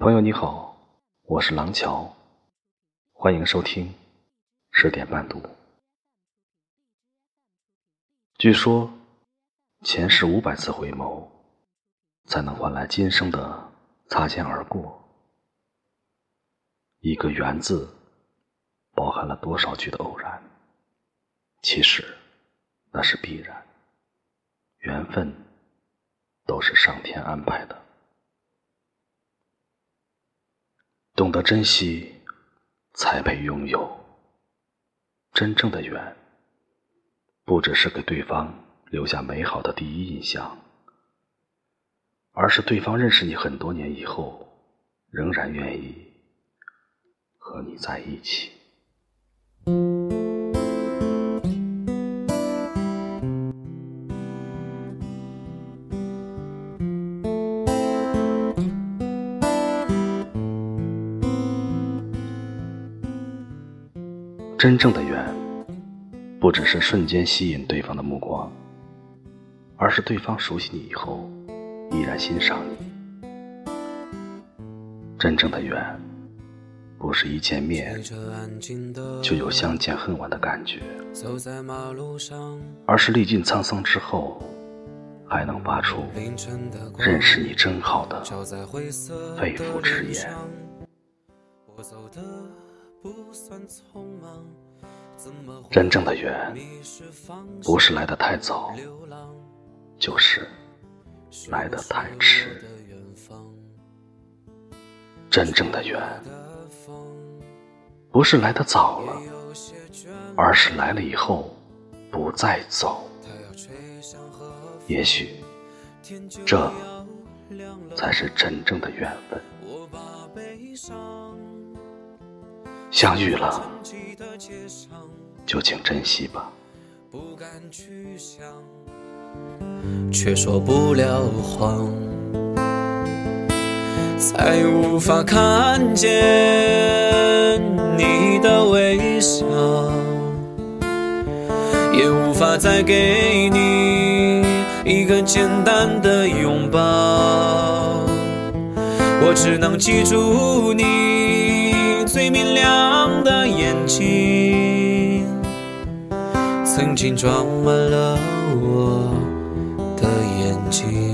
朋友你好，我是廊桥，欢迎收听十点半读。据说，前世五百次回眸，才能换来今生的擦肩而过。一个“缘”字，包含了多少句的偶然？其实，那是必然。缘分，都是上天安排的。懂得珍惜，才配拥有。真正的缘，不只是给对方留下美好的第一印象，而是对方认识你很多年以后，仍然愿意和你在一起。真正的缘，不只是瞬间吸引对方的目光，而是对方熟悉你以后，依然欣赏你。真正的缘，不是一见面就有相见恨晚的感觉，而是历尽沧桑之后，还能发出“认识你真好”的肺腑之言。真正的缘，不是来的太早，就是来的太迟。真正的缘，不是来的早了，而是来了以后不再走。也许，这才是真正的缘分。相遇了，就请珍惜吧。不敢去想却说不了谎，再无法看见你的微笑，也无法再给你一个简单的拥抱。我只能记住你。最明亮的眼睛，曾经装满了我的眼睛。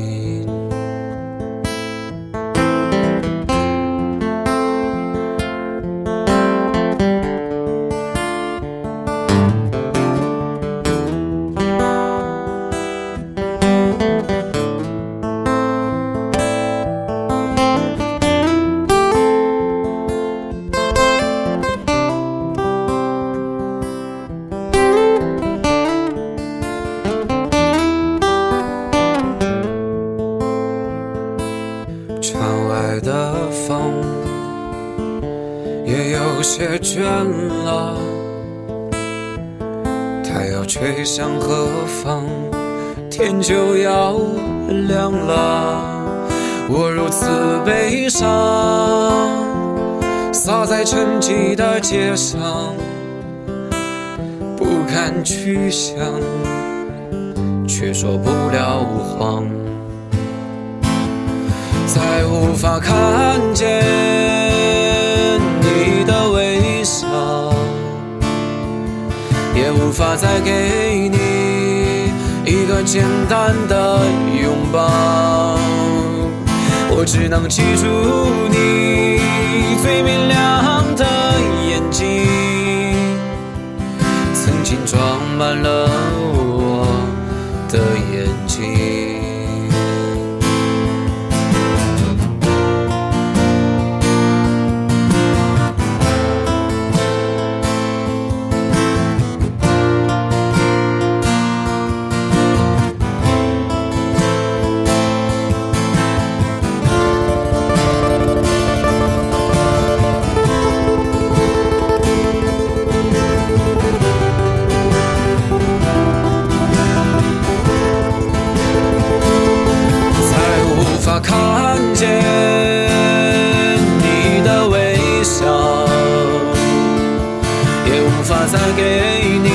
窗外的风也有些倦了，它要吹向何方？天就要亮了。我如此悲伤，洒在沉寂的街上，不敢去想，却说不了谎。再无法看见你的微笑，也无法再给你一个简单的拥抱。我只能记住你最明亮的眼睛，曾经装满了我的眼也无法再给你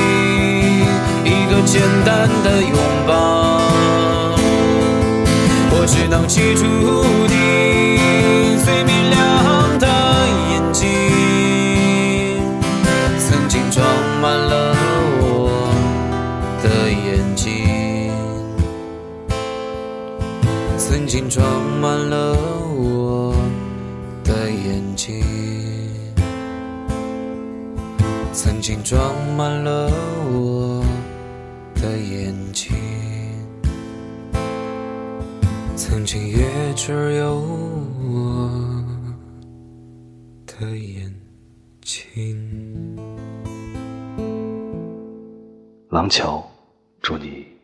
一个简单的拥抱。我只能记住你最明亮的眼睛。曾经装满了我的眼睛。曾经装满了我的眼睛。曾经装满了我的眼睛，曾经也只有我的眼睛。廊桥，祝你。